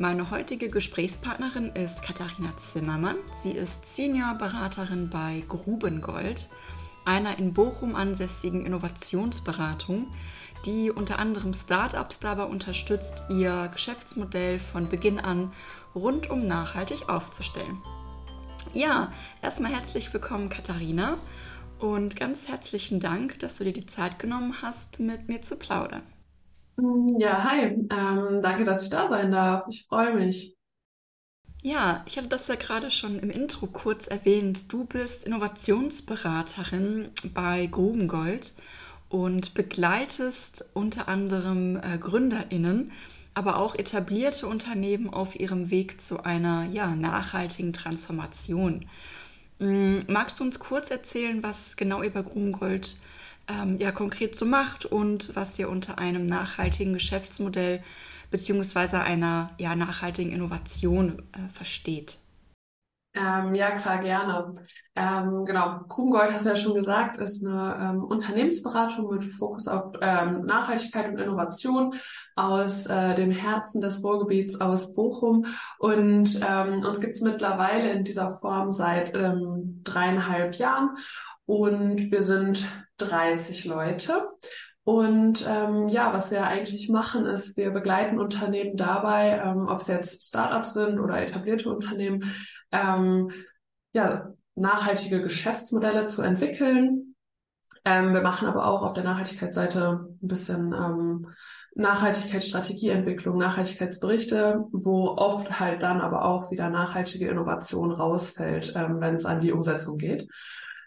Meine heutige Gesprächspartnerin ist Katharina Zimmermann. Sie ist Senior-Beraterin bei Grubengold, einer in Bochum ansässigen Innovationsberatung, die unter anderem Startups dabei unterstützt, ihr Geschäftsmodell von Beginn an rundum nachhaltig aufzustellen. Ja, erstmal herzlich willkommen, Katharina, und ganz herzlichen Dank, dass du dir die Zeit genommen hast, mit mir zu plaudern. Ja, hi. Ähm, danke, dass ich da sein darf. Ich freue mich. Ja, ich hatte das ja gerade schon im Intro kurz erwähnt. Du bist Innovationsberaterin bei Grubengold und begleitest unter anderem äh, GründerInnen, aber auch etablierte Unternehmen auf ihrem Weg zu einer ja, nachhaltigen Transformation. Ähm, magst du uns kurz erzählen, was genau ihr bei Grubengold ähm, ja konkret so macht und was ihr unter einem nachhaltigen Geschäftsmodell beziehungsweise einer ja, nachhaltigen Innovation äh, versteht. Ähm, ja, klar, gerne. Ähm, genau, Grubengold, hast du ja schon gesagt, ist eine ähm, Unternehmensberatung mit Fokus auf ähm, Nachhaltigkeit und Innovation aus äh, dem Herzen des Ruhrgebiets aus Bochum. Und ähm, uns gibt's mittlerweile in dieser Form seit ähm, dreieinhalb Jahren. Und wir sind 30 Leute. Und ähm, ja, was wir eigentlich machen, ist, wir begleiten Unternehmen dabei, ähm, ob es jetzt Startups sind oder etablierte Unternehmen, ähm, ja, nachhaltige Geschäftsmodelle zu entwickeln. Ähm, wir machen aber auch auf der Nachhaltigkeitsseite ein bisschen ähm, Nachhaltigkeitsstrategieentwicklung, Nachhaltigkeitsberichte, wo oft halt dann aber auch wieder nachhaltige Innovation rausfällt, ähm, wenn es an die Umsetzung geht.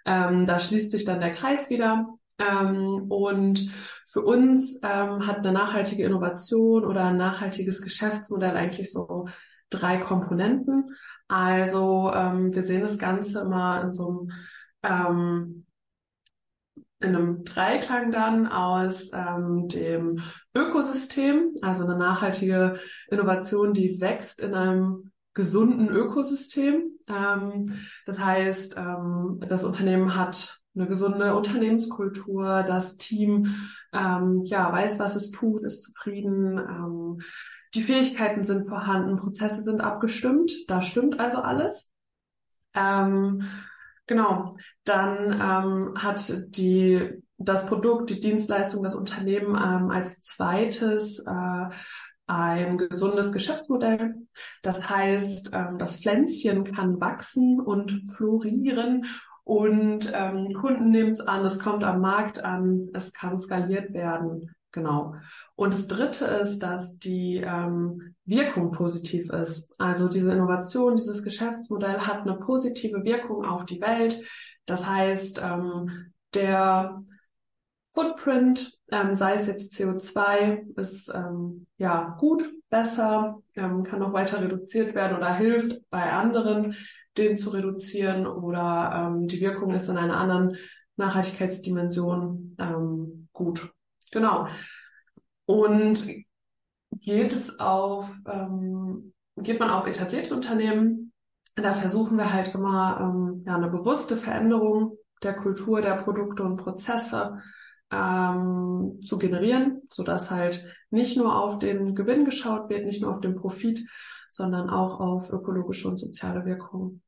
Ähm, da schließt sich dann der Kreis wieder. Ähm, und für uns ähm, hat eine nachhaltige Innovation oder ein nachhaltiges Geschäftsmodell eigentlich so drei Komponenten. Also ähm, wir sehen das Ganze immer in so einem, ähm, in einem Dreiklang dann aus ähm, dem Ökosystem, also eine nachhaltige Innovation, die wächst in einem gesunden Ökosystem. Ähm, das heißt, ähm, das Unternehmen hat eine gesunde Unternehmenskultur, das Team ähm, ja weiß, was es tut, ist zufrieden, ähm, die Fähigkeiten sind vorhanden, Prozesse sind abgestimmt, da stimmt also alles. Ähm, genau, dann ähm, hat die das Produkt, die Dienstleistung, das Unternehmen ähm, als zweites äh, ein gesundes Geschäftsmodell. Das heißt, ähm, das Pflänzchen kann wachsen und florieren und ähm, Kunden nehmen es an, es kommt am Markt an, es kann skaliert werden. Genau. Und das Dritte ist, dass die ähm, Wirkung positiv ist. Also diese Innovation, dieses Geschäftsmodell hat eine positive Wirkung auf die Welt. Das heißt, ähm, der Footprint, ähm, sei es jetzt CO2, ist ähm, ja gut, besser, ähm, kann noch weiter reduziert werden oder hilft bei anderen, den zu reduzieren oder ähm, die Wirkung ist in einer anderen Nachhaltigkeitsdimension ähm, gut. Genau. Und geht es auf, ähm, geht man auf etablierte Unternehmen, da versuchen wir halt immer ähm, ja, eine bewusste Veränderung der Kultur, der Produkte und Prozesse ähm, zu generieren, so dass halt nicht nur auf den Gewinn geschaut wird, nicht nur auf den Profit, sondern auch auf ökologische und soziale Wirkungen.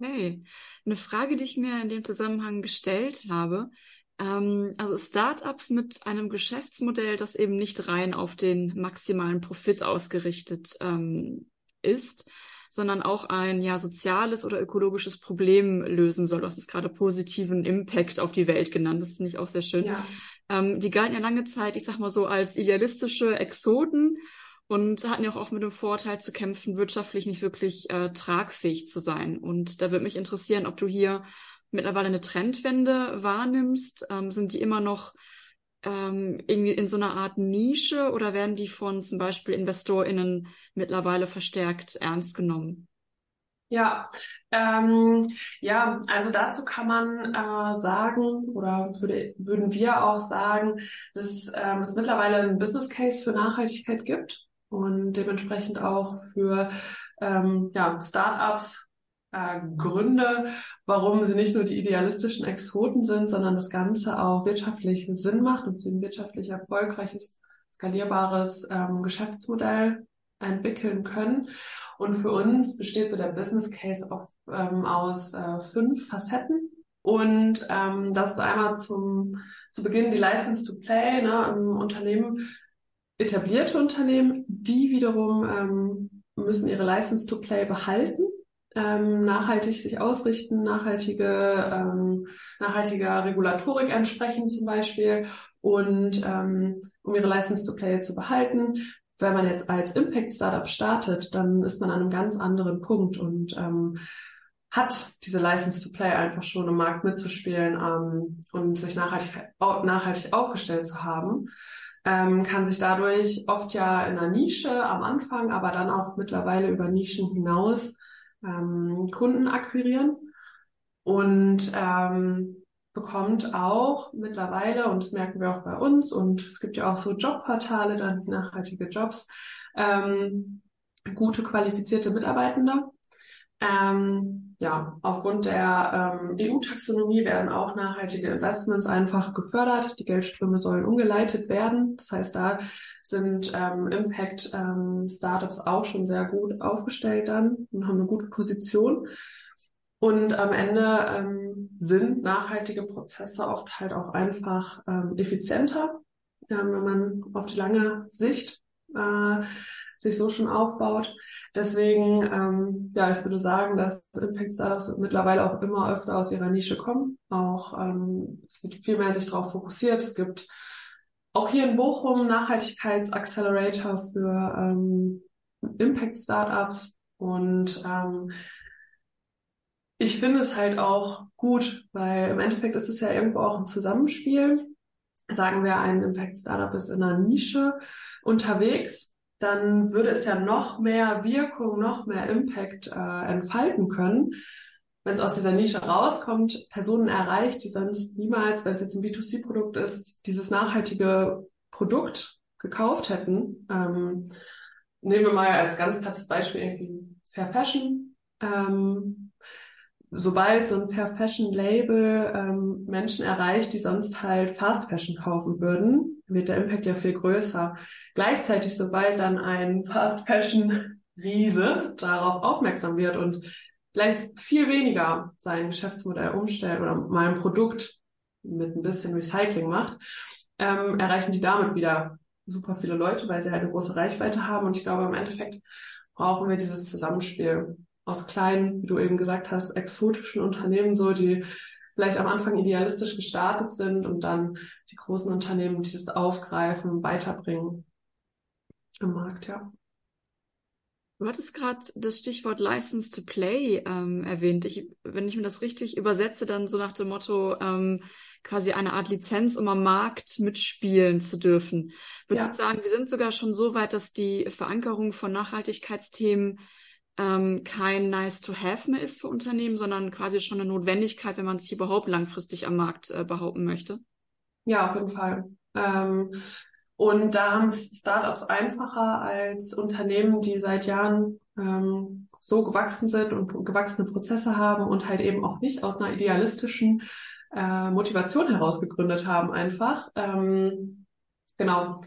Hey, eine Frage, die ich mir in dem Zusammenhang gestellt habe. Ähm, also Startups mit einem Geschäftsmodell, das eben nicht rein auf den maximalen Profit ausgerichtet ähm, ist, sondern auch ein ja soziales oder ökologisches Problem lösen soll. Du hast es gerade positiven Impact auf die Welt genannt. Das finde ich auch sehr schön. Ja. Ähm, die galten ja lange Zeit, ich sag mal so, als idealistische Exoten und hatten ja auch oft mit dem Vorteil zu kämpfen, wirtschaftlich nicht wirklich äh, tragfähig zu sein. Und da würde mich interessieren, ob du hier mittlerweile eine Trendwende wahrnimmst. Ähm, sind die immer noch ähm, irgendwie in so einer Art Nische oder werden die von zum Beispiel InvestorInnen mittlerweile verstärkt ernst genommen? Ja, ähm, ja, also dazu kann man äh, sagen oder würde, würden wir auch sagen, dass ähm, es mittlerweile einen Business Case für Nachhaltigkeit gibt und dementsprechend auch für ähm, ja, Startups äh, Gründe, warum sie nicht nur die idealistischen Exoten sind, sondern das Ganze auch wirtschaftlich Sinn macht und sie ein wirtschaftlich erfolgreiches, skalierbares ähm, Geschäftsmodell entwickeln können. Und für uns besteht so der Business Case auf, ähm, aus äh, fünf Facetten. Und ähm, das ist einmal zum zu Beginn die License to Play, ne, im Unternehmen, etablierte Unternehmen, die wiederum ähm, müssen ihre License to Play behalten ähm, nachhaltig sich ausrichten, nachhaltige, ähm, nachhaltiger Regulatorik entsprechen zum Beispiel und ähm, um ihre License to Play zu behalten. Wenn man jetzt als Impact Startup startet, dann ist man an einem ganz anderen Punkt und ähm, hat diese License to Play einfach schon im Markt mitzuspielen ähm, und sich nachhaltig, nachhaltig aufgestellt zu haben, ähm, kann sich dadurch oft ja in einer Nische am Anfang, aber dann auch mittlerweile über Nischen hinaus ähm, Kunden akquirieren und ähm, bekommt auch mittlerweile, und das merken wir auch bei uns, und es gibt ja auch so Jobportale, dann nachhaltige Jobs, ähm, gute qualifizierte Mitarbeitende. Ähm, ja, aufgrund der ähm, EU-Taxonomie werden auch nachhaltige Investments einfach gefördert. Die Geldströme sollen umgeleitet werden. Das heißt, da sind ähm, Impact-Startups ähm, auch schon sehr gut aufgestellt dann und haben eine gute Position. Und am Ende ähm, sind nachhaltige Prozesse oft halt auch einfach ähm, effizienter, wenn man auf die lange Sicht äh, sich so schon aufbaut. Deswegen, ähm, ja, ich würde sagen, dass Impact Startups mittlerweile auch immer öfter aus ihrer Nische kommen. Auch ähm, es wird viel mehr sich darauf fokussiert. Es gibt auch hier in Bochum Nachhaltigkeitsaccelerator für ähm, Impact Startups und ähm, ich finde es halt auch gut, weil im Endeffekt ist es ja irgendwo auch ein Zusammenspiel. Sagen wir, ein Impact Startup ist in einer Nische unterwegs dann würde es ja noch mehr Wirkung, noch mehr Impact äh, entfalten können, wenn es aus dieser Nische rauskommt, Personen erreicht, die sonst niemals, wenn es jetzt ein B2C-Produkt ist, dieses nachhaltige Produkt gekauft hätten. Ähm, nehmen wir mal als ganz plattes Beispiel irgendwie Fair Fashion. Ähm, sobald so ein Fair Fashion Label ähm, Menschen erreicht, die sonst halt Fast Fashion kaufen würden, wird der Impact ja viel größer. Gleichzeitig, sobald dann ein Fast Fashion Riese darauf aufmerksam wird und vielleicht viel weniger sein Geschäftsmodell umstellt oder mal ein Produkt mit ein bisschen Recycling macht, ähm, erreichen die damit wieder super viele Leute, weil sie halt eine große Reichweite haben. Und ich glaube, im Endeffekt brauchen wir dieses Zusammenspiel aus kleinen, wie du eben gesagt hast, exotischen Unternehmen, so die vielleicht am Anfang idealistisch gestartet sind und dann die großen Unternehmen, die das aufgreifen, weiterbringen im Markt, ja. Du hattest gerade das Stichwort License to Play ähm, erwähnt. Ich, wenn ich mir das richtig übersetze, dann so nach dem Motto ähm, quasi eine Art Lizenz, um am Markt mitspielen zu dürfen. Würde ja. ich sagen, wir sind sogar schon so weit, dass die Verankerung von Nachhaltigkeitsthemen ähm, kein nice to have mehr ist für Unternehmen, sondern quasi schon eine Notwendigkeit, wenn man sich überhaupt langfristig am Markt äh, behaupten möchte? Ja, auf jeden Fall. Ähm, und da haben Startups einfacher als Unternehmen, die seit Jahren ähm, so gewachsen sind und gewachsene Prozesse haben und halt eben auch nicht aus einer idealistischen äh, Motivation heraus gegründet haben einfach. Ähm, genau.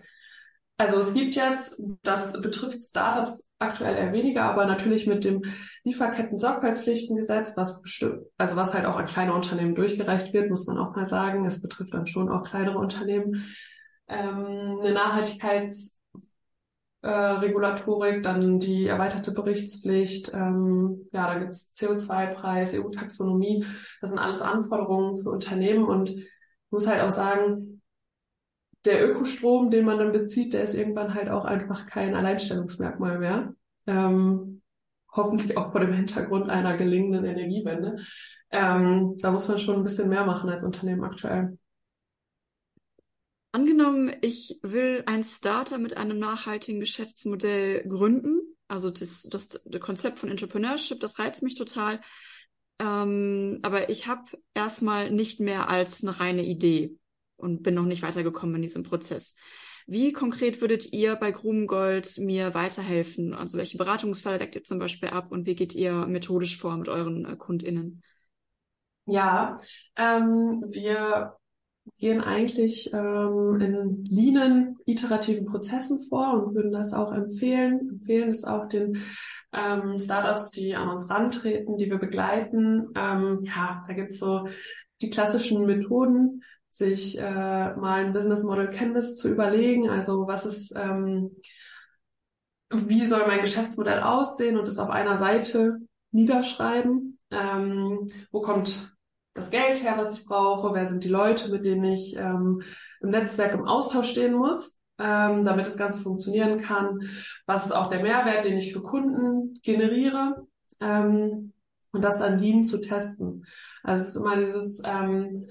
Also es gibt jetzt, das betrifft Startups aktuell eher weniger, aber natürlich mit dem Lieferketten-Sorgfaltspflichtengesetz, was bestimmt, also was halt auch an kleine Unternehmen durchgereicht wird, muss man auch mal sagen. Es betrifft dann schon auch kleinere Unternehmen. Ähm, eine Nachhaltigkeitsregulatorik, äh, dann die erweiterte Berichtspflicht, ähm, ja, da gibt's CO2-Preis, EU-Taxonomie, das sind alles Anforderungen für Unternehmen und ich muss halt auch sagen, der Ökostrom, den man dann bezieht, der ist irgendwann halt auch einfach kein Alleinstellungsmerkmal mehr. Ähm, hoffentlich auch vor dem Hintergrund einer gelingenden Energiewende. Ähm, da muss man schon ein bisschen mehr machen als Unternehmen aktuell. Angenommen, ich will ein Starter mit einem nachhaltigen Geschäftsmodell gründen. Also das, das, das Konzept von Entrepreneurship, das reizt mich total. Ähm, aber ich habe erstmal nicht mehr als eine reine Idee und bin noch nicht weitergekommen in diesem Prozess. Wie konkret würdet ihr bei Grubengold mir weiterhelfen? Also welche Beratungsfälle deckt ihr zum Beispiel ab und wie geht ihr methodisch vor mit euren äh, KundInnen? Ja, ähm, wir gehen eigentlich ähm, in leanen, iterativen Prozessen vor und würden das auch empfehlen. Empfehlen es auch den ähm, Startups, die an uns rantreten, die wir begleiten. Ähm, ja, da gibt's so die klassischen Methoden, sich äh, mal ein Business Model Canvas zu überlegen. Also was ist, ähm, wie soll mein Geschäftsmodell aussehen und es auf einer Seite niederschreiben. Ähm, wo kommt das Geld her, was ich brauche? Wer sind die Leute, mit denen ich ähm, im Netzwerk im Austausch stehen muss, ähm, damit das Ganze funktionieren kann? Was ist auch der Mehrwert, den ich für Kunden generiere? Ähm, und das dann Lean zu testen. Also es ist immer dieses, ähm,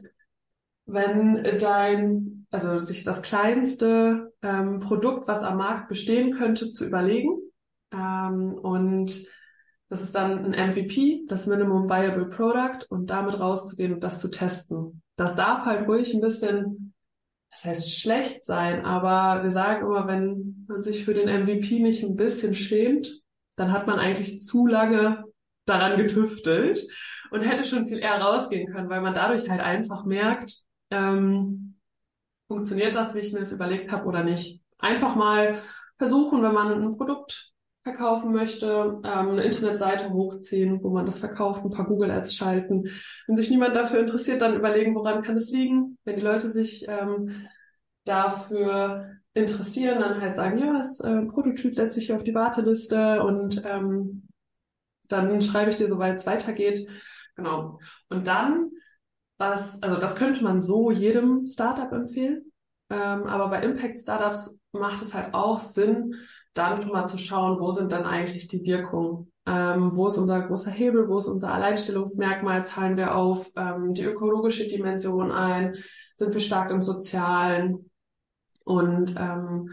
wenn dein, also sich das kleinste ähm, Produkt, was am Markt bestehen könnte, zu überlegen. Ähm, und das ist dann ein MVP, das Minimum Viable Product, und damit rauszugehen und das zu testen. Das darf halt ruhig ein bisschen, das heißt schlecht sein, aber wir sagen immer, wenn man sich für den MVP nicht ein bisschen schämt, dann hat man eigentlich zu lange daran getüftelt und hätte schon viel eher rausgehen können, weil man dadurch halt einfach merkt, ähm, funktioniert das, wie ich mir das überlegt habe oder nicht. Einfach mal versuchen, wenn man ein Produkt verkaufen möchte, ähm, eine Internetseite hochziehen, wo man das verkauft, ein paar Google Ads schalten. Wenn sich niemand dafür interessiert, dann überlegen, woran kann es liegen. Wenn die Leute sich ähm, dafür interessieren, dann halt sagen, ja, das äh, Prototyp setze ich auf die Warteliste und ähm, dann schreibe ich dir, sobald es weitergeht. Genau. Und dann was, also das könnte man so jedem Startup empfehlen. Ähm, aber bei Impact Startups macht es halt auch Sinn, dann schon mal zu schauen, wo sind dann eigentlich die Wirkungen? Ähm, wo ist unser großer Hebel? Wo ist unser Alleinstellungsmerkmal? Zahlen wir auf ähm, die ökologische Dimension ein? Sind wir stark im Sozialen? Und ähm,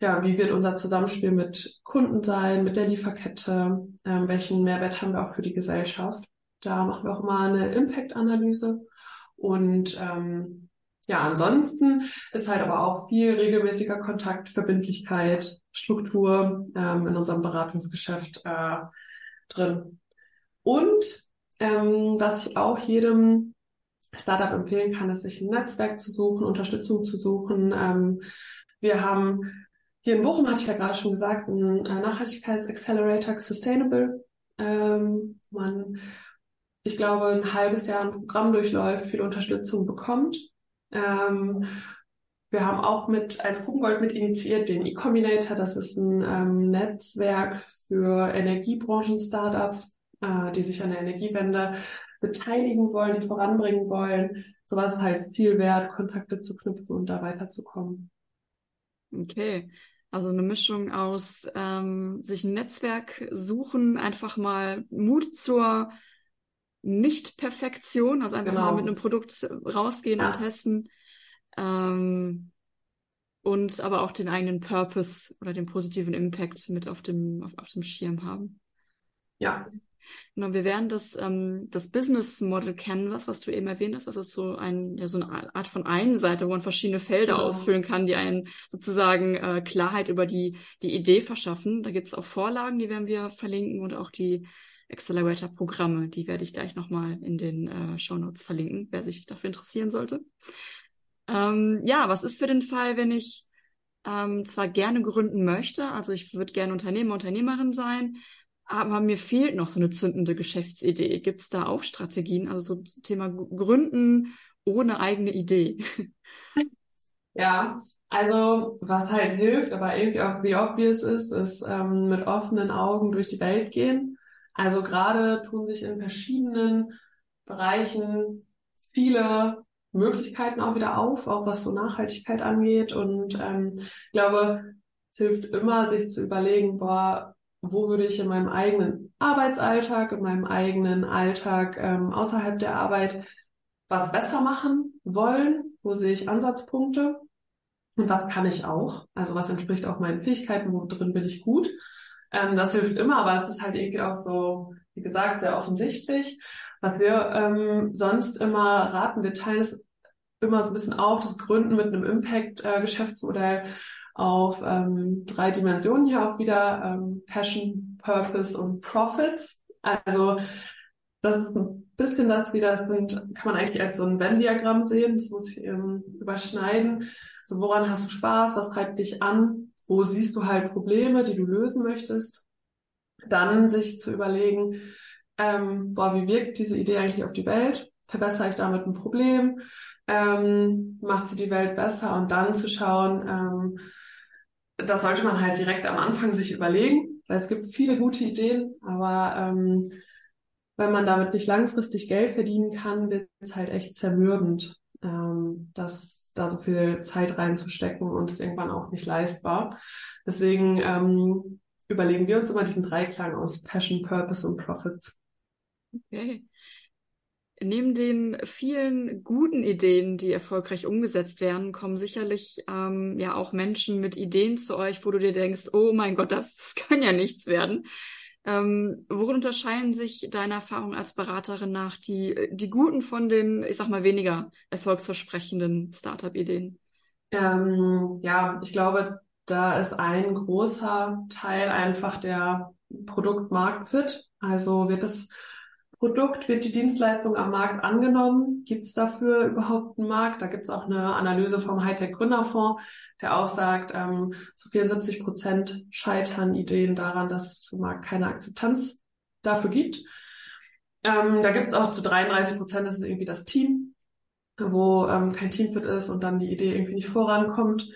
ja, wie wird unser Zusammenspiel mit Kunden sein, mit der Lieferkette? Ähm, welchen Mehrwert haben wir auch für die Gesellschaft? Da machen wir auch mal eine Impact-Analyse. Und ähm, ja, ansonsten ist halt aber auch viel regelmäßiger Kontakt, Verbindlichkeit, Struktur ähm, in unserem Beratungsgeschäft äh, drin. Und ähm, was ich auch jedem Startup empfehlen kann, ist sich ein Netzwerk zu suchen, Unterstützung zu suchen. Ähm, wir haben hier in Bochum, hatte ich ja gerade schon gesagt, ein äh, Nachhaltigkeitsaccelerator Sustainable. Ähm, man ich glaube, ein halbes Jahr ein Programm durchläuft, viel Unterstützung bekommt. Ähm, wir haben auch mit als Grubengold mit initiiert den E-Combinator. Das ist ein ähm, Netzwerk für Energiebranchen-Startups, äh, die sich an der Energiewende beteiligen wollen, die voranbringen wollen. Sowas ist halt viel wert, Kontakte zu knüpfen und da weiterzukommen. Okay. Also eine Mischung aus ähm, sich ein Netzwerk suchen, einfach mal Mut zur nicht-Perfektion, also einfach genau. mal mit einem Produkt rausgehen ja. und testen. Ähm, und aber auch den eigenen Purpose oder den positiven Impact mit auf dem, auf, auf dem Schirm haben. Ja. Genau, wir werden das, ähm, das Business Model Canvas, was du eben erwähnt hast, das ist so ein, ja, so eine Art von Einseite, wo man verschiedene Felder genau. ausfüllen kann, die einen sozusagen äh, Klarheit über die, die Idee verschaffen. Da gibt es auch Vorlagen, die werden wir verlinken und auch die Accelerator-Programme. Die werde ich gleich nochmal in den äh, Show Notes verlinken, wer sich dafür interessieren sollte. Ähm, ja, was ist für den Fall, wenn ich ähm, zwar gerne gründen möchte, also ich würde gerne Unternehmer, Unternehmerin sein, aber mir fehlt noch so eine zündende Geschäftsidee. Gibt es da auch Strategien? Also so Thema Gründen ohne eigene Idee. Ja, also was halt hilft, aber irgendwie auch the obvious ist, ist ähm, mit offenen Augen durch die Welt gehen also gerade tun sich in verschiedenen Bereichen viele Möglichkeiten auch wieder auf, auch was so Nachhaltigkeit angeht. Und ähm, ich glaube, es hilft immer, sich zu überlegen, boah, wo würde ich in meinem eigenen Arbeitsalltag, in meinem eigenen Alltag ähm, außerhalb der Arbeit was besser machen wollen? Wo sehe ich Ansatzpunkte? und was kann ich auch? Also was entspricht auch meinen Fähigkeiten, wo drin bin ich gut? Ähm, das hilft immer, aber es ist halt irgendwie auch so, wie gesagt, sehr offensichtlich. Was wir ähm, sonst immer raten, wir teilen es immer so ein bisschen auf, das Gründen mit einem Impact-Geschäftsmodell auf ähm, drei Dimensionen hier auch wieder, ähm, Passion, Purpose und Profits. Also das ist ein bisschen das wieder, das sind, kann man eigentlich als so ein Venn-Diagramm sehen, das muss ich ähm, überschneiden. So, woran hast du Spaß? Was treibt dich an? Wo siehst du halt Probleme, die du lösen möchtest? Dann sich zu überlegen, ähm, boah, wie wirkt diese Idee eigentlich auf die Welt? Verbessere ich damit ein Problem? Ähm, macht sie die Welt besser? Und dann zu schauen, ähm, das sollte man halt direkt am Anfang sich überlegen, weil es gibt viele gute Ideen, aber ähm, wenn man damit nicht langfristig Geld verdienen kann, wird es halt echt zermürbend, ähm, dass da so viel Zeit reinzustecken und es irgendwann auch nicht leistbar. Deswegen ähm, überlegen wir uns immer diesen Dreiklang aus Passion, Purpose und Profits. Okay. Neben den vielen guten Ideen, die erfolgreich umgesetzt werden, kommen sicherlich ähm, ja auch Menschen mit Ideen zu euch, wo du dir denkst, oh mein Gott, das, das kann ja nichts werden. Ähm, worin unterscheiden sich deine Erfahrungen als Beraterin nach die, die guten von den, ich sag mal, weniger erfolgsversprechenden Startup-Ideen? Ähm, ja, ich glaube, da ist ein großer Teil einfach der Produkt-Markt-Fit. Also wird es Produkt, wird die Dienstleistung am Markt angenommen? Gibt es dafür überhaupt einen Markt? Da gibt es auch eine Analyse vom Hightech Gründerfonds, der auch sagt, ähm, zu 74 Prozent scheitern Ideen daran, dass es im Markt keine Akzeptanz dafür gibt. Ähm, da gibt es auch zu 33 Prozent, das ist irgendwie das Team, wo ähm, kein Teamfit ist und dann die Idee irgendwie nicht vorankommt.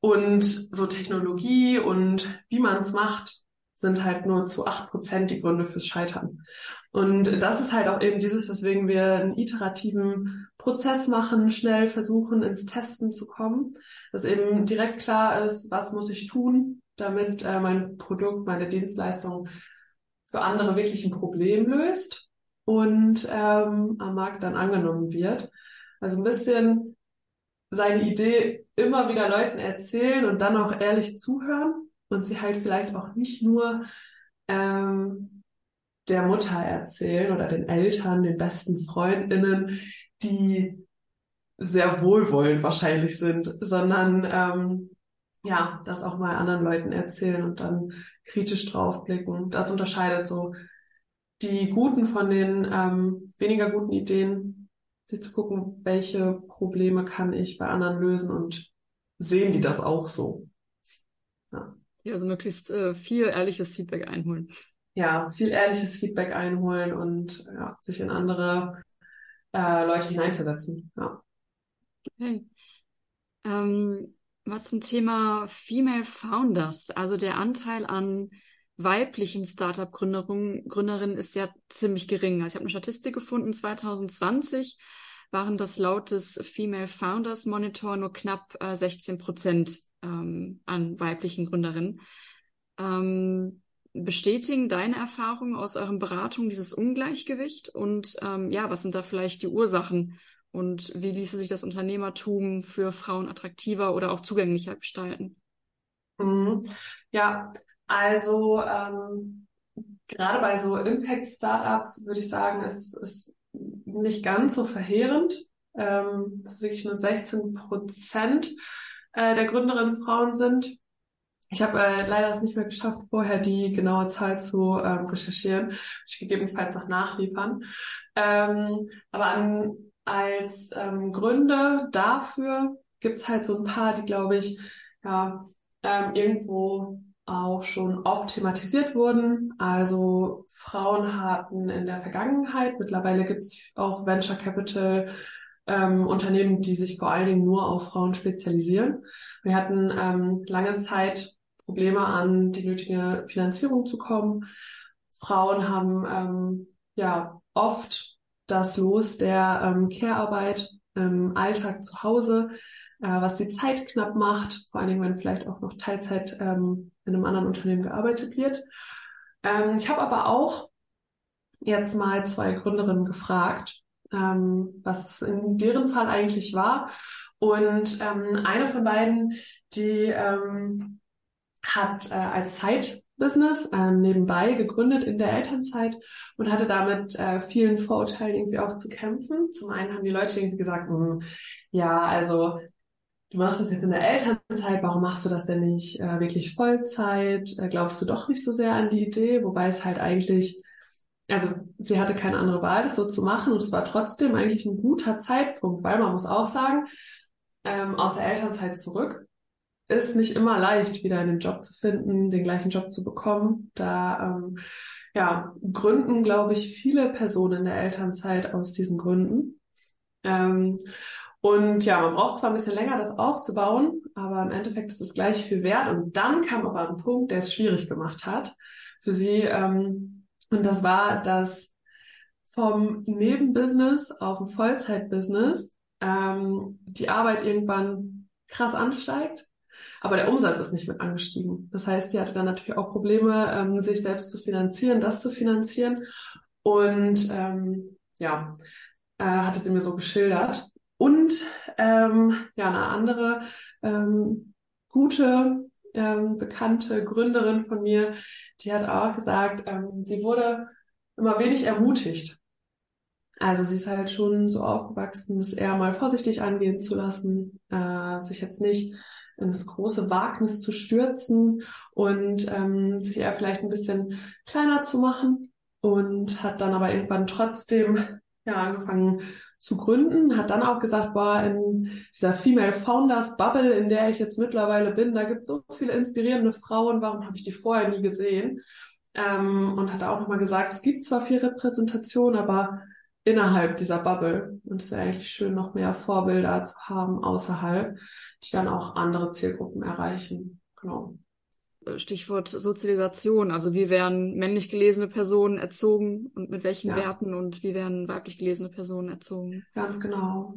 Und so Technologie und wie man es macht, sind halt nur zu acht Prozent die Gründe fürs Scheitern. Und das ist halt auch eben dieses, weswegen wir einen iterativen Prozess machen, schnell versuchen, ins Testen zu kommen, dass eben direkt klar ist, was muss ich tun, damit äh, mein Produkt, meine Dienstleistung für andere wirklich ein Problem löst und ähm, am Markt dann angenommen wird. Also ein bisschen seine Idee immer wieder Leuten erzählen und dann auch ehrlich zuhören und sie halt vielleicht auch nicht nur ähm, der Mutter erzählen oder den Eltern, den besten Freundinnen, die sehr wohlwollend wahrscheinlich sind, sondern ähm, ja, das auch mal anderen Leuten erzählen und dann kritisch draufblicken. Das unterscheidet so die guten von den ähm, weniger guten Ideen, sich zu gucken, welche Probleme kann ich bei anderen lösen und sehen die das auch so. Ja. Ja, also möglichst äh, viel ehrliches Feedback einholen. Ja, viel ehrliches Feedback einholen und ja, sich in andere äh, Leute hineinversetzen. Ja. Okay. Ähm, was zum Thema Female Founders, also der Anteil an weiblichen Startup-Gründerinnen Gründerinnen ist ja ziemlich gering. Also ich habe eine Statistik gefunden, 2020 waren das laut des Female Founders Monitor nur knapp äh, 16 Prozent ähm, an weiblichen Gründerinnen. Ähm, bestätigen deine Erfahrungen aus euren Beratungen dieses Ungleichgewicht? Und ähm, ja, was sind da vielleicht die Ursachen? Und wie ließe sich das Unternehmertum für Frauen attraktiver oder auch zugänglicher gestalten? Mhm. Ja, also ähm, gerade bei so Impact-Startups würde ich sagen, es ist nicht ganz so verheerend. Ähm, es ist wirklich nur 16 Prozent äh, der Gründerinnen Frauen sind. Ich habe äh, leider es nicht mehr geschafft, vorher die genaue Zahl zu ähm, recherchieren. Ich gegebenenfalls noch nachliefern. Ähm, aber an, als ähm, Gründe dafür gibt's halt so ein paar, die, glaube ich, ja, ähm, irgendwo auch schon oft thematisiert wurden. Also Frauen hatten in der Vergangenheit, mittlerweile gibt's auch Venture Capital ähm, Unternehmen, die sich vor allen Dingen nur auf Frauen spezialisieren. Wir hatten ähm, lange Zeit Probleme an die nötige Finanzierung zu kommen. Frauen haben ähm, ja oft das Los der ähm, Care-Arbeit im Alltag zu Hause, äh, was die Zeit knapp macht, vor allen Dingen, wenn vielleicht auch noch Teilzeit ähm, in einem anderen Unternehmen gearbeitet wird. Ähm, ich habe aber auch jetzt mal zwei Gründerinnen gefragt, ähm, was in deren Fall eigentlich war. Und ähm, eine von beiden, die ähm, hat äh, als Side-Business ähm, nebenbei gegründet in der Elternzeit und hatte damit äh, vielen Vorurteilen irgendwie auch zu kämpfen. Zum einen haben die Leute irgendwie gesagt, hm, ja, also du machst das jetzt in der Elternzeit, warum machst du das denn nicht äh, wirklich Vollzeit? Äh, glaubst du doch nicht so sehr an die Idee? Wobei es halt eigentlich, also sie hatte keine andere Wahl, das so zu machen und es war trotzdem eigentlich ein guter Zeitpunkt, weil man muss auch sagen, ähm, aus der Elternzeit zurück ist nicht immer leicht, wieder einen Job zu finden, den gleichen Job zu bekommen. Da ähm, ja, gründen, glaube ich, viele Personen in der Elternzeit aus diesen Gründen. Ähm, und ja, man braucht zwar ein bisschen länger, das aufzubauen, aber im Endeffekt ist es gleich viel wert. Und dann kam aber ein Punkt, der es schwierig gemacht hat für sie. Ähm, und das war, dass vom Nebenbusiness auf ein Vollzeitbusiness ähm, die Arbeit irgendwann krass ansteigt, aber der Umsatz ist nicht mit angestiegen. Das heißt, sie hatte dann natürlich auch Probleme, ähm, sich selbst zu finanzieren, das zu finanzieren. Und ähm, ja, äh, hatte sie mir so geschildert. Und ähm, ja, eine andere ähm, gute ähm, bekannte Gründerin von mir, die hat auch gesagt, ähm, sie wurde immer wenig ermutigt. Also sie ist halt schon so aufgewachsen, es eher mal vorsichtig angehen zu lassen, äh, sich jetzt nicht in das große Wagnis zu stürzen und ähm, sich eher vielleicht ein bisschen kleiner zu machen und hat dann aber irgendwann trotzdem ja angefangen zu gründen, hat dann auch gesagt, boah, in dieser Female Founders Bubble, in der ich jetzt mittlerweile bin, da gibt es so viele inspirierende Frauen, warum habe ich die vorher nie gesehen? Ähm, und hat auch nochmal gesagt, es gibt zwar viel Repräsentation, aber innerhalb dieser Bubble. Und es wäre eigentlich schön, noch mehr Vorbilder zu haben außerhalb, die dann auch andere Zielgruppen erreichen. Genau. Stichwort Sozialisation. Also wie werden männlich gelesene Personen erzogen und mit welchen ja. Werten und wie werden weiblich gelesene Personen erzogen? Ganz genau.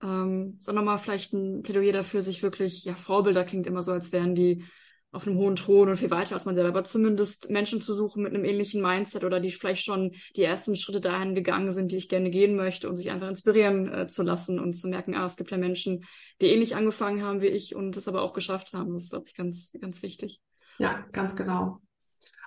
Ähm, sondern mal vielleicht ein Plädoyer dafür, sich wirklich, ja, Vorbilder klingt immer so, als wären die auf einem hohen Thron und viel weiter als man selber, aber zumindest Menschen zu suchen mit einem ähnlichen Mindset oder die vielleicht schon die ersten Schritte dahin gegangen sind, die ich gerne gehen möchte, um sich einfach inspirieren äh, zu lassen und zu merken, ah, es gibt ja Menschen, die ähnlich angefangen haben wie ich und es aber auch geschafft haben. Das ist, glaube ich, ganz, ganz wichtig. Ja, ganz genau.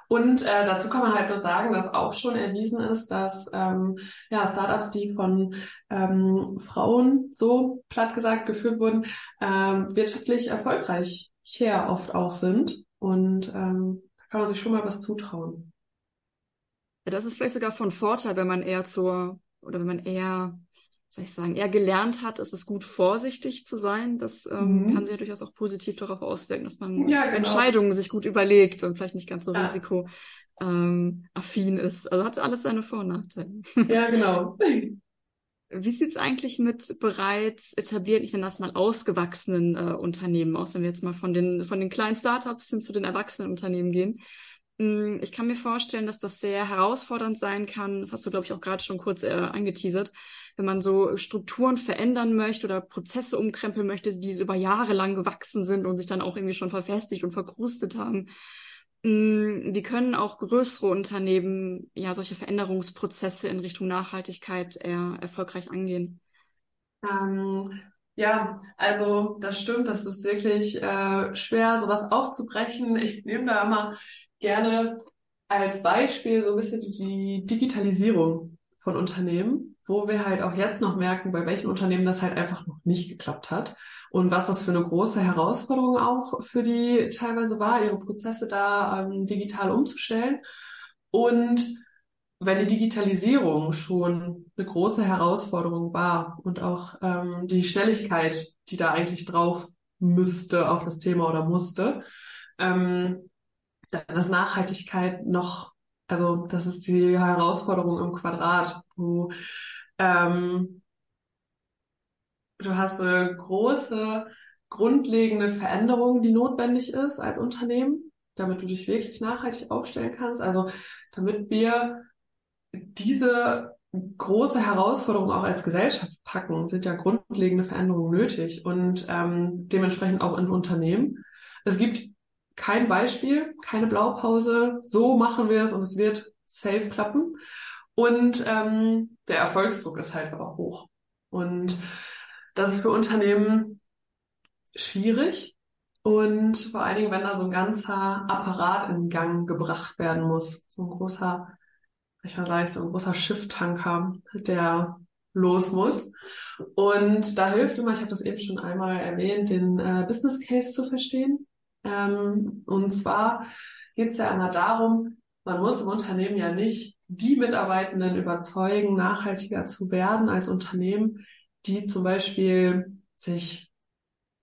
Und äh, dazu kann man halt nur sagen, dass auch schon erwiesen ist, dass ähm, ja, Startups, die von ähm, Frauen so platt gesagt geführt wurden, ähm, wirtschaftlich erfolgreich hier oft auch sind. Und ähm, da kann man sich schon mal was zutrauen. Ja, das ist vielleicht sogar von Vorteil, wenn man eher zur, oder wenn man eher soll ich sagen, er gelernt hat, ist es gut, vorsichtig zu sein. Das ähm, mhm. kann sich ja durchaus auch positiv darauf auswirken, dass man ja, genau. Entscheidungen sich gut überlegt und vielleicht nicht ganz so ja. risikoaffin ähm, ist. Also hat alles seine Vor- und Nachteile. Ja, genau. Wie sieht's eigentlich mit bereits etablierten, ich nenne das mal ausgewachsenen äh, Unternehmen aus, wenn wir jetzt mal von den, von den kleinen Startups hin zu den erwachsenen Unternehmen gehen? Mm, ich kann mir vorstellen, dass das sehr herausfordernd sein kann. Das hast du, glaube ich, auch gerade schon kurz äh, angeteasert wenn man so Strukturen verändern möchte oder Prozesse umkrempeln möchte, die über Jahre lang gewachsen sind und sich dann auch irgendwie schon verfestigt und verkrustet haben. Mm, wie können auch größere Unternehmen ja solche Veränderungsprozesse in Richtung Nachhaltigkeit eher erfolgreich angehen? Ähm, ja, also das stimmt, das ist wirklich äh, schwer, sowas aufzubrechen. Ich nehme da immer gerne als Beispiel so ein bisschen die Digitalisierung von Unternehmen, wo wir halt auch jetzt noch merken, bei welchen Unternehmen das halt einfach noch nicht geklappt hat und was das für eine große Herausforderung auch für die teilweise war, ihre Prozesse da ähm, digital umzustellen. Und wenn die Digitalisierung schon eine große Herausforderung war und auch ähm, die Schnelligkeit, die da eigentlich drauf müsste auf das Thema oder musste, ähm, dann ist Nachhaltigkeit noch also das ist die Herausforderung im Quadrat. Du, ähm, du hast eine große, grundlegende Veränderung, die notwendig ist als Unternehmen, damit du dich wirklich nachhaltig aufstellen kannst. Also damit wir diese große Herausforderung auch als Gesellschaft packen, sind ja grundlegende Veränderungen nötig und ähm, dementsprechend auch in Unternehmen. Es gibt kein Beispiel, keine Blaupause, so machen wir es und es wird safe klappen. Und ähm, der Erfolgsdruck ist halt aber hoch. Und das ist für Unternehmen schwierig. Und vor allen Dingen, wenn da so ein ganzer Apparat in Gang gebracht werden muss. So ein großer, ich sagen, so ein großer Schifftanker, der los muss. Und da hilft immer, ich habe das eben schon einmal erwähnt, den äh, Business Case zu verstehen. Ähm, und zwar geht es ja immer darum, man muss im Unternehmen ja nicht die Mitarbeitenden überzeugen, nachhaltiger zu werden als Unternehmen, die zum Beispiel sich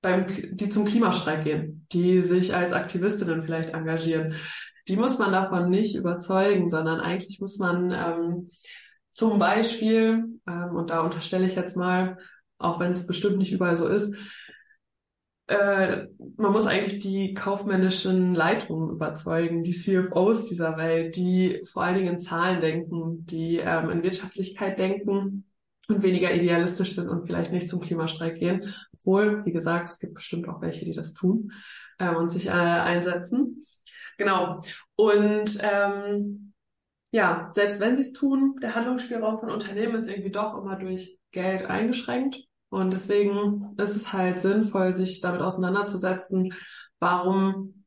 beim, die zum Klimastreik gehen, die sich als Aktivistinnen vielleicht engagieren. Die muss man davon nicht überzeugen, sondern eigentlich muss man ähm, zum Beispiel, ähm, und da unterstelle ich jetzt mal, auch wenn es bestimmt nicht überall so ist, äh, man muss eigentlich die kaufmännischen Leitungen überzeugen, die CFOs dieser Welt, die vor allen Dingen in Zahlen denken, die ähm, in Wirtschaftlichkeit denken und weniger idealistisch sind und vielleicht nicht zum Klimastreik gehen. Obwohl, wie gesagt, es gibt bestimmt auch welche, die das tun äh, und sich äh, einsetzen. Genau. Und ähm, ja, selbst wenn sie es tun, der Handlungsspielraum von Unternehmen ist irgendwie doch immer durch Geld eingeschränkt. Und deswegen ist es halt sinnvoll, sich damit auseinanderzusetzen, warum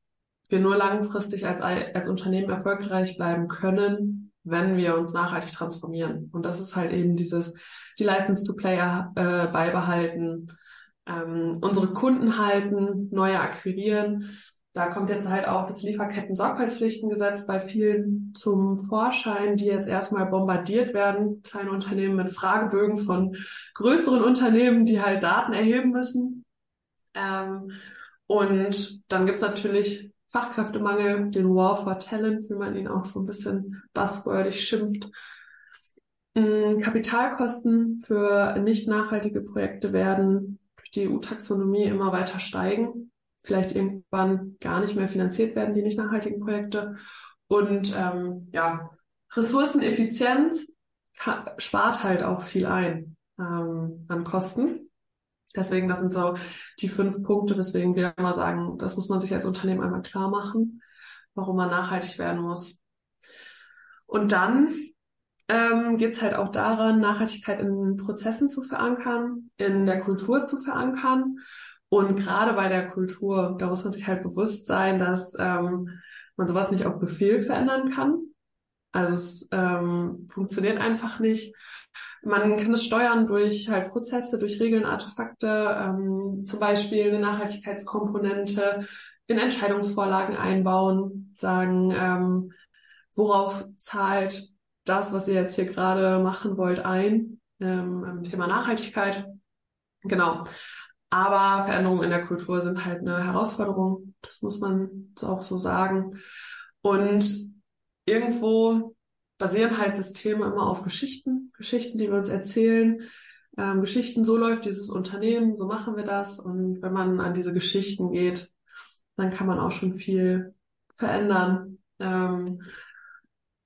wir nur langfristig als, als Unternehmen erfolgreich bleiben können, wenn wir uns nachhaltig transformieren. Und das ist halt eben dieses, die License to Play äh, beibehalten, ähm, unsere Kunden halten, neue akquirieren. Da kommt jetzt halt auch das Lieferketten-Sorgfaltspflichtengesetz bei vielen zum Vorschein, die jetzt erstmal bombardiert werden, kleine Unternehmen mit Fragebögen von größeren Unternehmen, die halt Daten erheben müssen. Ähm, und dann gibt's natürlich Fachkräftemangel, den War for Talent, wie man ihn auch so ein bisschen buzzwordig schimpft. Mm, Kapitalkosten für nicht nachhaltige Projekte werden durch die EU-Taxonomie immer weiter steigen, vielleicht irgendwann gar nicht mehr finanziert werden, die nicht nachhaltigen Projekte. Und ähm, ja, Ressourceneffizienz spart halt auch viel ein ähm, an Kosten. Deswegen, das sind so die fünf Punkte, weswegen wir immer sagen, das muss man sich als Unternehmen einmal klar machen, warum man nachhaltig werden muss. Und dann ähm, geht es halt auch daran, Nachhaltigkeit in Prozessen zu verankern, in der Kultur zu verankern. Und gerade bei der Kultur, da muss man sich halt bewusst sein, dass ähm, man sowas nicht auf Befehl verändern kann. Also es ähm, funktioniert einfach nicht. Man kann es steuern durch halt Prozesse, durch Regeln, Artefakte, ähm, zum Beispiel eine Nachhaltigkeitskomponente in Entscheidungsvorlagen einbauen, sagen, ähm, worauf zahlt das, was ihr jetzt hier gerade machen wollt, ein, ähm, Thema Nachhaltigkeit. Genau. Aber Veränderungen in der Kultur sind halt eine Herausforderung. Das muss man auch so sagen. Und irgendwo basieren halt Systeme immer auf Geschichten, Geschichten, die wir uns erzählen. Ähm, Geschichten, so läuft dieses Unternehmen, so machen wir das. Und wenn man an diese Geschichten geht, dann kann man auch schon viel verändern. Ähm,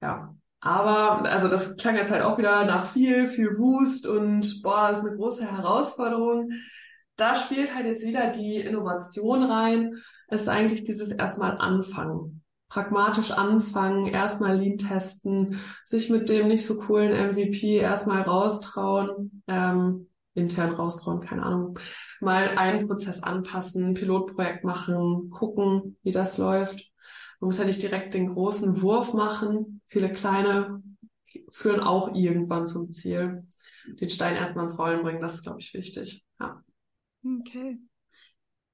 ja, aber, also das klang jetzt halt auch wieder nach viel, viel Wust und boah, ist eine große Herausforderung. Da spielt halt jetzt wieder die Innovation rein. Es ist eigentlich dieses erstmal anfangen. Pragmatisch anfangen, erstmal Lean testen, sich mit dem nicht so coolen MVP erstmal raustrauen, ähm, intern raustrauen, keine Ahnung, mal einen Prozess anpassen, Pilotprojekt machen, gucken, wie das läuft. Man muss ja nicht direkt den großen Wurf machen. Viele kleine führen auch irgendwann zum Ziel. Den Stein erstmal ins Rollen bringen, das ist, glaube ich, wichtig. Ja. Okay.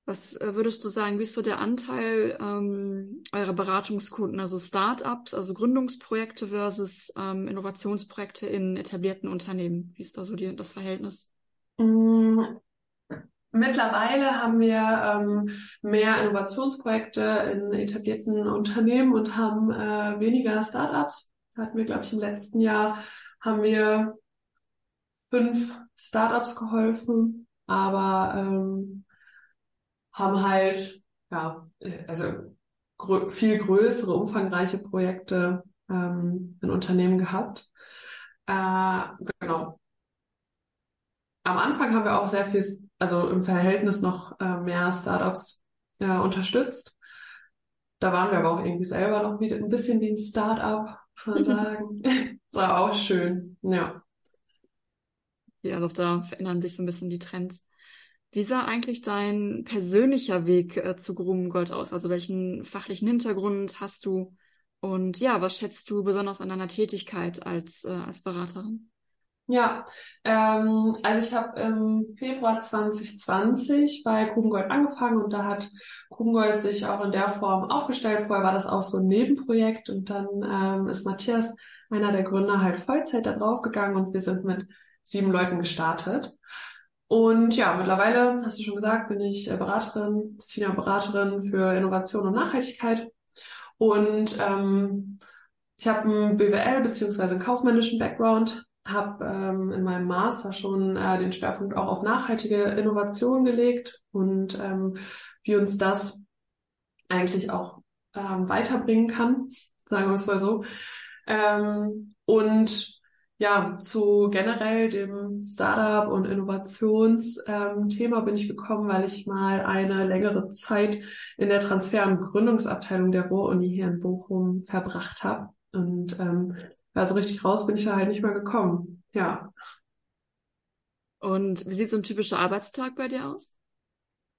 Was äh, würdest du sagen, wie ist so der Anteil ähm, eurer Beratungskunden, also Startups, also Gründungsprojekte versus ähm, Innovationsprojekte in etablierten Unternehmen? Wie ist da so die, das Verhältnis? Mm, Mittlerweile haben wir ähm, mehr Innovationsprojekte in etablierten Unternehmen und haben äh, weniger Startups. Hatten wir, glaube ich, im letzten Jahr haben wir fünf Startups geholfen, aber ähm, haben halt ja also grö viel größere, umfangreiche Projekte ähm, in Unternehmen gehabt. Äh, genau. Am Anfang haben wir auch sehr viel also im Verhältnis noch äh, mehr Startups äh, unterstützt. Da waren wir aber auch irgendwie selber noch wieder ein bisschen wie ein Startup, muss man sagen. das war auch schön, ja. Ja, doch da verändern sich so ein bisschen die Trends. Wie sah eigentlich dein persönlicher Weg äh, zu Grubengold aus? Also welchen fachlichen Hintergrund hast du? Und ja, was schätzt du besonders an deiner Tätigkeit als, äh, als Beraterin? Ja, ähm, also ich habe im Februar 2020 bei Grubengold angefangen und da hat Grubengold sich auch in der Form aufgestellt. Vorher war das auch so ein Nebenprojekt und dann ähm, ist Matthias, einer der Gründer, halt Vollzeit da drauf gegangen und wir sind mit sieben Leuten gestartet. Und ja, mittlerweile, hast du schon gesagt, bin ich äh, Beraterin, Senior-Beraterin für Innovation und Nachhaltigkeit. Und ähm, ich habe einen BWL beziehungsweise einen kaufmännischen Background, habe ähm, in meinem Master schon äh, den Schwerpunkt auch auf nachhaltige Innovation gelegt und ähm, wie uns das eigentlich auch ähm, weiterbringen kann, sagen wir es mal so. Ähm, und ja, zu generell dem Startup und Innovationsthema ähm, bin ich gekommen, weil ich mal eine längere Zeit in der Transfer- und Gründungsabteilung der Ruhr-Uni hier in Bochum verbracht habe. Und ähm, also richtig raus bin ich da halt nicht mehr gekommen. Ja. Und wie sieht so ein typischer Arbeitstag bei dir aus?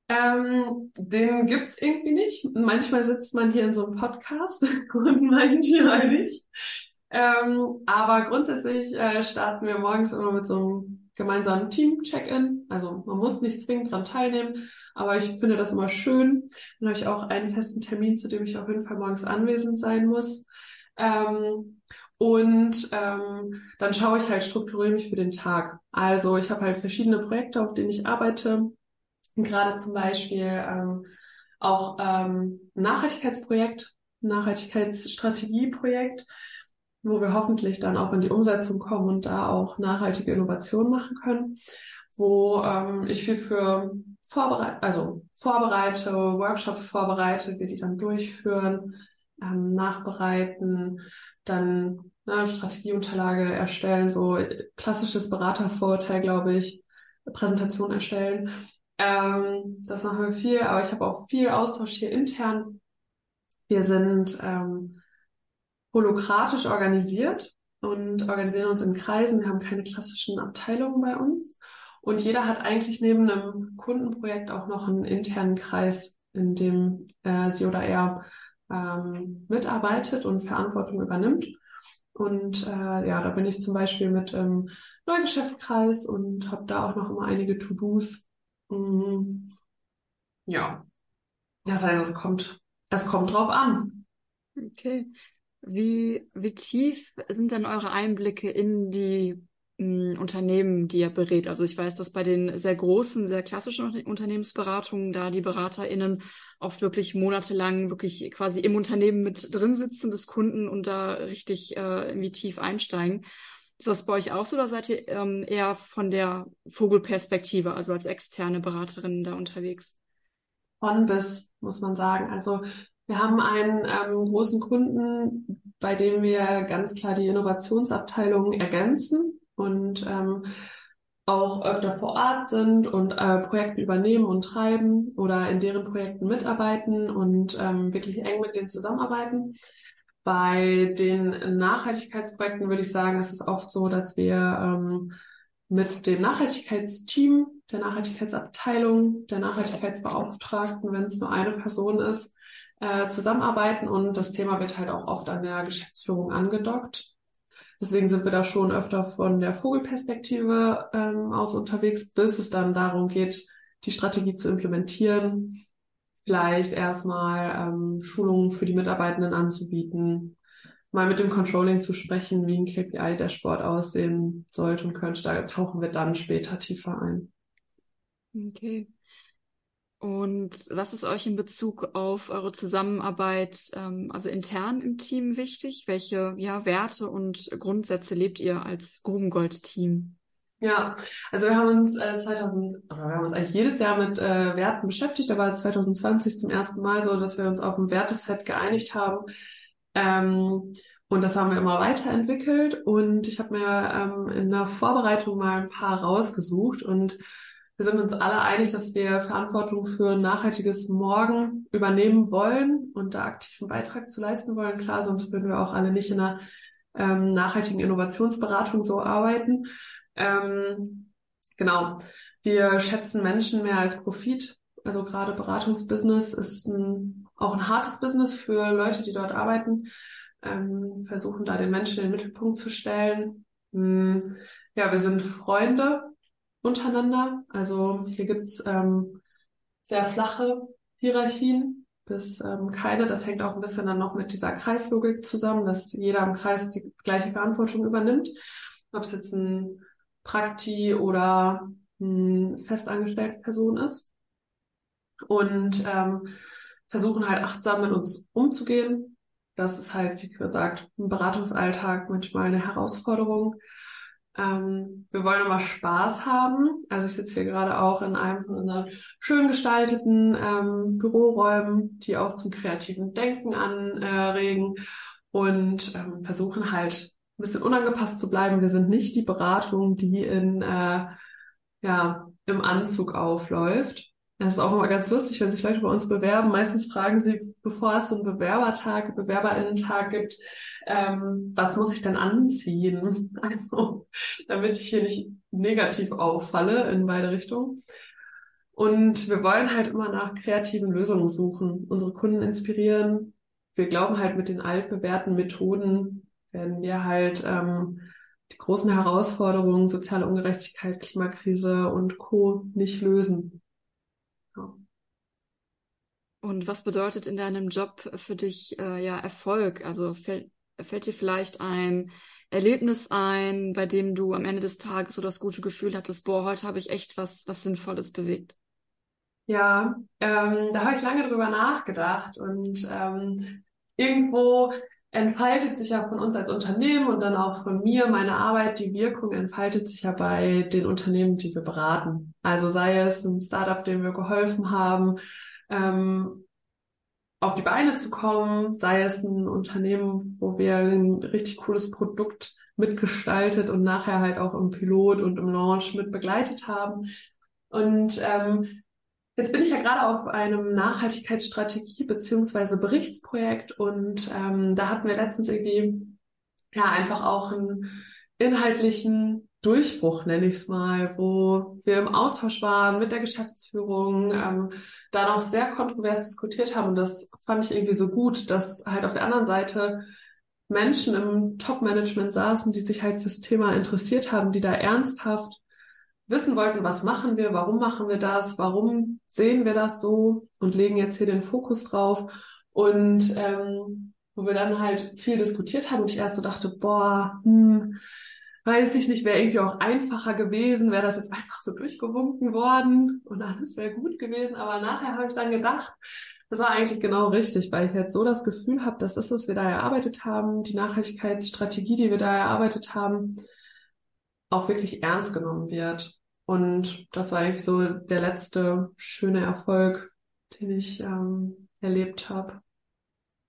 Ähm, den gibt's irgendwie nicht. Manchmal sitzt man hier in so einem Podcast und manchmal nicht. Ähm, aber grundsätzlich äh, starten wir morgens immer mit so einem gemeinsamen Team-Check-In. Also man muss nicht zwingend dran teilnehmen, aber ich finde das immer schön. Dann habe ich auch einen festen Termin, zu dem ich auf jeden Fall morgens anwesend sein muss. Ähm, und ähm, dann schaue ich halt, strukturiere mich für den Tag. Also ich habe halt verschiedene Projekte, auf denen ich arbeite. Gerade zum Beispiel ähm, auch ähm, Nachhaltigkeitsprojekt, Nachhaltigkeitsstrategieprojekt wo wir hoffentlich dann auch in die Umsetzung kommen und da auch nachhaltige Innovationen machen können, wo ähm, ich viel für vorbereite, also vorbereite, Workshops vorbereite, wir die dann durchführen, ähm, nachbereiten, dann ne, Strategieunterlage erstellen, so klassisches Beratervorurteil, glaube ich, Präsentation erstellen. Ähm, das machen wir viel, aber ich habe auch viel Austausch hier intern. Wir sind ähm, holokratisch organisiert und organisieren uns in Kreisen. Wir haben keine klassischen Abteilungen bei uns. Und jeder hat eigentlich neben einem Kundenprojekt auch noch einen internen Kreis, in dem äh, sie oder er ähm, mitarbeitet und Verantwortung übernimmt. Und äh, ja, da bin ich zum Beispiel mit im Neugeschäftkreis und habe da auch noch immer einige To-Dos. Mhm. Ja. Das heißt, es kommt, es kommt drauf an. Okay. Wie, wie tief sind denn eure Einblicke in die mh, hm, Unternehmen, die ihr berät? Also ich weiß, dass bei den sehr großen, sehr klassischen Unternehmensberatungen da die BeraterInnen oft wirklich monatelang wirklich quasi im Unternehmen mit drin sitzen des Kunden und da richtig äh, irgendwie tief einsteigen. Ist das bei euch auch so oder seid ihr ähm, eher von der Vogelperspektive, also als externe Beraterin da unterwegs? Von bis, muss man sagen. Also wir haben einen ähm, großen Kunden, bei dem wir ganz klar die Innovationsabteilung ergänzen und ähm, auch öfter vor Ort sind und äh, Projekte übernehmen und treiben oder in deren Projekten mitarbeiten und ähm, wirklich eng mit denen zusammenarbeiten. Bei den Nachhaltigkeitsprojekten würde ich sagen, ist es oft so, dass wir ähm, mit dem Nachhaltigkeitsteam, der Nachhaltigkeitsabteilung, der Nachhaltigkeitsbeauftragten, wenn es nur eine Person ist, äh, zusammenarbeiten und das Thema wird halt auch oft an der Geschäftsführung angedockt. Deswegen sind wir da schon öfter von der Vogelperspektive ähm, aus unterwegs, bis es dann darum geht, die Strategie zu implementieren, vielleicht erstmal ähm, Schulungen für die Mitarbeitenden anzubieten, mal mit dem Controlling zu sprechen, wie ein KPI der Sport aussehen sollte und könnte. Da tauchen wir dann später tiefer ein. Okay. Und was ist euch in Bezug auf eure Zusammenarbeit, ähm, also intern im Team wichtig? Welche ja, Werte und Grundsätze lebt ihr als Grubengold-Team? Ja, also wir haben uns äh, 2000, oder wir haben uns eigentlich jedes Jahr mit äh, Werten beschäftigt, aber 2020 zum ersten Mal so, dass wir uns auf ein Werteset geeinigt haben. Ähm, und das haben wir immer weiterentwickelt. Und ich habe mir ähm, in der Vorbereitung mal ein paar rausgesucht und wir sind uns alle einig, dass wir Verantwortung für ein nachhaltiges Morgen übernehmen wollen und da aktiven Beitrag zu leisten wollen. Klar, sonst würden wir auch alle nicht in einer ähm, nachhaltigen Innovationsberatung so arbeiten. Ähm, genau. Wir schätzen Menschen mehr als Profit. Also gerade Beratungsbusiness ist ein, auch ein hartes Business für Leute, die dort arbeiten. Ähm, versuchen da den Menschen in den Mittelpunkt zu stellen. Hm, ja, wir sind Freunde untereinander. Also hier gibt's ähm, sehr flache Hierarchien bis ähm, keine. Das hängt auch ein bisschen dann noch mit dieser Kreislogik zusammen, dass jeder im Kreis die gleiche Verantwortung übernimmt. Ob es jetzt ein Prakti oder eine festangestellte Person ist. Und ähm, versuchen halt achtsam mit uns umzugehen. Das ist halt, wie gesagt, im Beratungsalltag manchmal eine Herausforderung. Ähm, wir wollen immer Spaß haben. Also ich sitze hier gerade auch in einem von unseren schön gestalteten ähm, Büroräumen, die auch zum kreativen Denken anregen und ähm, versuchen halt ein bisschen unangepasst zu bleiben. Wir sind nicht die Beratung, die in äh, ja im Anzug aufläuft. Das ist auch immer ganz lustig, wenn sich Leute bei uns bewerben. Meistens fragen sie, bevor es so einen Bewerbertag, Bewerberinnentag gibt, ähm, was muss ich denn anziehen? Also, damit ich hier nicht negativ auffalle in beide Richtungen. Und wir wollen halt immer nach kreativen Lösungen suchen, unsere Kunden inspirieren. Wir glauben halt mit den altbewährten Methoden werden wir halt ähm, die großen Herausforderungen, soziale Ungerechtigkeit, Klimakrise und Co. nicht lösen. Und was bedeutet in deinem Job für dich äh, ja Erfolg? Also fällt, fällt dir vielleicht ein Erlebnis ein, bei dem du am Ende des Tages so das gute Gefühl hattest, boah, heute habe ich echt was, was Sinnvolles bewegt? Ja, ähm, da habe ich lange drüber nachgedacht und ähm, irgendwo entfaltet sich ja von uns als Unternehmen und dann auch von mir, meine Arbeit, die Wirkung entfaltet sich ja bei den Unternehmen, die wir beraten. Also sei es ein Startup, dem wir geholfen haben, ähm, auf die Beine zu kommen, sei es ein Unternehmen, wo wir ein richtig cooles Produkt mitgestaltet und nachher halt auch im Pilot und im Launch mit begleitet haben. Und ähm, Jetzt bin ich ja gerade auf einem Nachhaltigkeitsstrategie beziehungsweise Berichtsprojekt und ähm, da hatten wir letztens irgendwie ja einfach auch einen inhaltlichen Durchbruch, nenne ich es mal, wo wir im Austausch waren mit der Geschäftsführung, ähm, da noch sehr kontrovers diskutiert haben. Und das fand ich irgendwie so gut, dass halt auf der anderen Seite Menschen im Top-Management saßen, die sich halt fürs Thema interessiert haben, die da ernsthaft wissen wollten, was machen wir, warum machen wir das, warum sehen wir das so und legen jetzt hier den Fokus drauf. Und ähm, wo wir dann halt viel diskutiert haben und ich erst so dachte, boah, hm, weiß ich nicht, wäre irgendwie auch einfacher gewesen, wäre das jetzt einfach so durchgewunken worden und alles wäre gut gewesen. Aber nachher habe ich dann gedacht, das war eigentlich genau richtig, weil ich jetzt so das Gefühl habe, dass das, was wir da erarbeitet haben, die Nachhaltigkeitsstrategie, die wir da erarbeitet haben, auch wirklich ernst genommen wird. Und das war eigentlich so der letzte schöne Erfolg, den ich ähm, erlebt habe.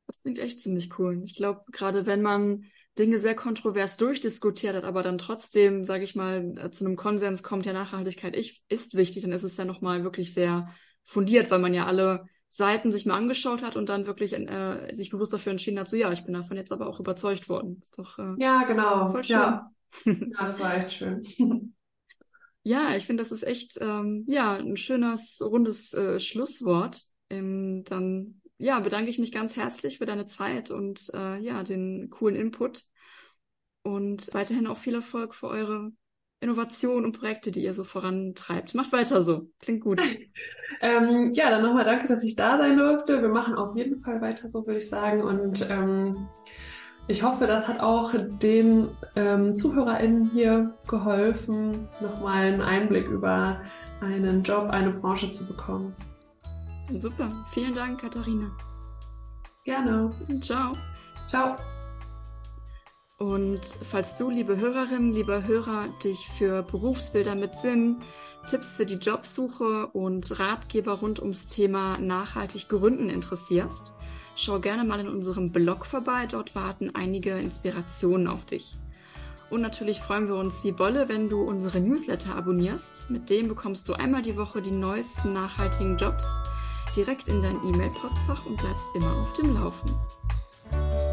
Das klingt echt ziemlich cool. Ich glaube, gerade wenn man Dinge sehr kontrovers durchdiskutiert hat, aber dann trotzdem, sage ich mal, äh, zu einem Konsens kommt, ja, Nachhaltigkeit ist wichtig, dann ist es ja nochmal wirklich sehr fundiert, weil man ja alle Seiten sich mal angeschaut hat und dann wirklich äh, sich bewusst dafür entschieden hat, so ja, ich bin davon jetzt aber auch überzeugt worden. Ist doch äh, ja genau, voll schön. Ja. ja, das war echt schön. Ja, ich finde, das ist echt ähm, ja ein schönes rundes äh, Schlusswort. Ähm, dann ja bedanke ich mich ganz herzlich für deine Zeit und äh, ja den coolen Input und weiterhin auch viel Erfolg für eure Innovationen und Projekte, die ihr so vorantreibt. Macht weiter so. Klingt gut. ähm, ja, dann nochmal danke, dass ich da sein durfte. Wir machen auf jeden Fall weiter so, würde ich sagen. Und ähm, ich hoffe, das hat auch den ähm, ZuhörerInnen hier geholfen, nochmal einen Einblick über einen Job, eine Branche zu bekommen. Super. Vielen Dank, Katharina. Gerne. Ciao. Ciao. Und falls du, liebe Hörerinnen, lieber Hörer, dich für Berufsbilder mit Sinn, Tipps für die Jobsuche und Ratgeber rund ums Thema nachhaltig gründen interessierst, Schau gerne mal in unserem Blog vorbei, dort warten einige Inspirationen auf dich. Und natürlich freuen wir uns wie Bolle, wenn du unsere Newsletter abonnierst. Mit dem bekommst du einmal die Woche die neuesten nachhaltigen Jobs direkt in dein E-Mail-Postfach und bleibst immer auf dem Laufen.